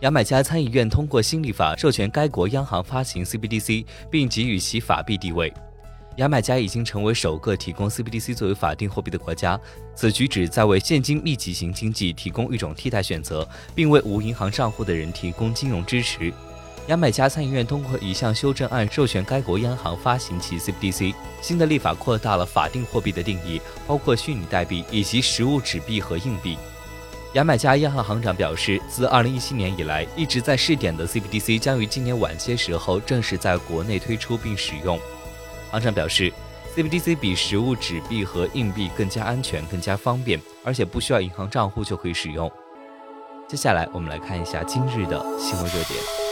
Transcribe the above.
牙买加参议院通过新立法，授权该国央行发行 CBDC，并给予其法币地位。牙买加已经成为首个提供 CBDC 作为法定货币的国家，此举旨在为现金密集型经济提供一种替代选择，并为无银行账户的人提供金融支持。牙买加参议院通过一项修正案，授权该国央行发行其 CBDC。新的立法扩大了法定货币的定义，包括虚拟代币以及实物纸币和硬币。牙买加央行行长表示，自2017年以来一直在试点的 CBDC 将于今年晚些时候正式在国内推出并使用。行长表示，CBDC 比实物纸币和硬币更加安全、更加方便，而且不需要银行账户就可以使用。接下来，我们来看一下今日的新闻热点。